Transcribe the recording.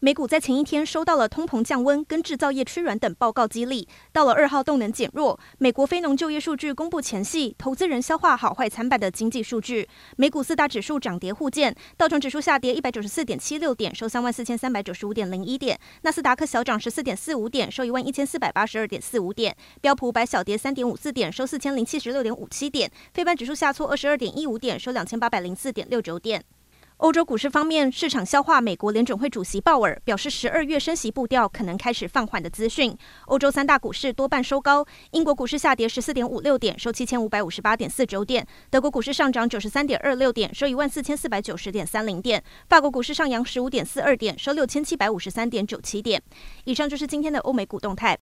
美股在前一天收到了通膨降温跟制造业趋软等报告激励，到了二号动能减弱，美国非农就业数据公布前夕，投资人消化好坏参半的经济数据。美股四大指数涨跌互见，道琼指数下跌一百九十四点七六点，收三万四千三百九十五点零一点；纳斯达克小涨十四点四五点，收一万一千四百八十二点四五点；标普五百小跌三点五四点，收四千零七十六点五七点；非半指数下挫二十二点一五点，收两千八百零四点六九点。欧洲股市方面，市场消化美国联准会主席鲍尔表示十二月升息步调可能开始放缓的资讯。欧洲三大股市多半收高，英国股市下跌十四点五六点，收七千五百五十八点四九点；德国股市上涨九十三点二六点，收一万四千四百九十点三零点；法国股市上扬十五点四二点，收六千七百五十三点九七点。以上就是今天的欧美股动态。